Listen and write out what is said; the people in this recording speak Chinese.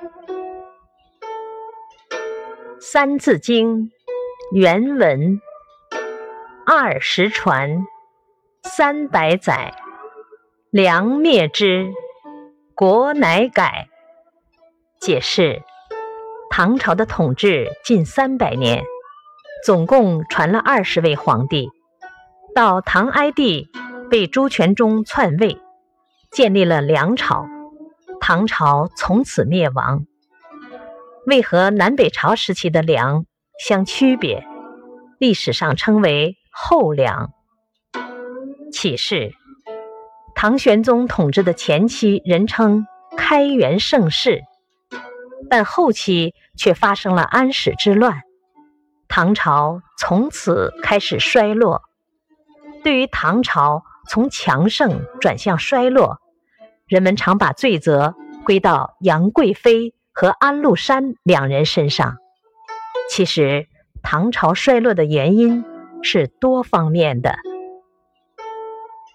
《三字经》原文：二十传，三百载，梁灭之，国乃改。解释：唐朝的统治近三百年，总共传了二十位皇帝。到唐哀帝被朱全忠篡位，建立了梁朝，唐朝从此灭亡。为何南北朝时期的梁相区别？历史上称为后梁。启示：唐玄宗统治的前期人称开元盛世，但后期却发生了安史之乱，唐朝从此开始衰落。对于唐朝从强盛转向衰落，人们常把罪责归到杨贵妃。和安禄山两人身上，其实唐朝衰落的原因是多方面的。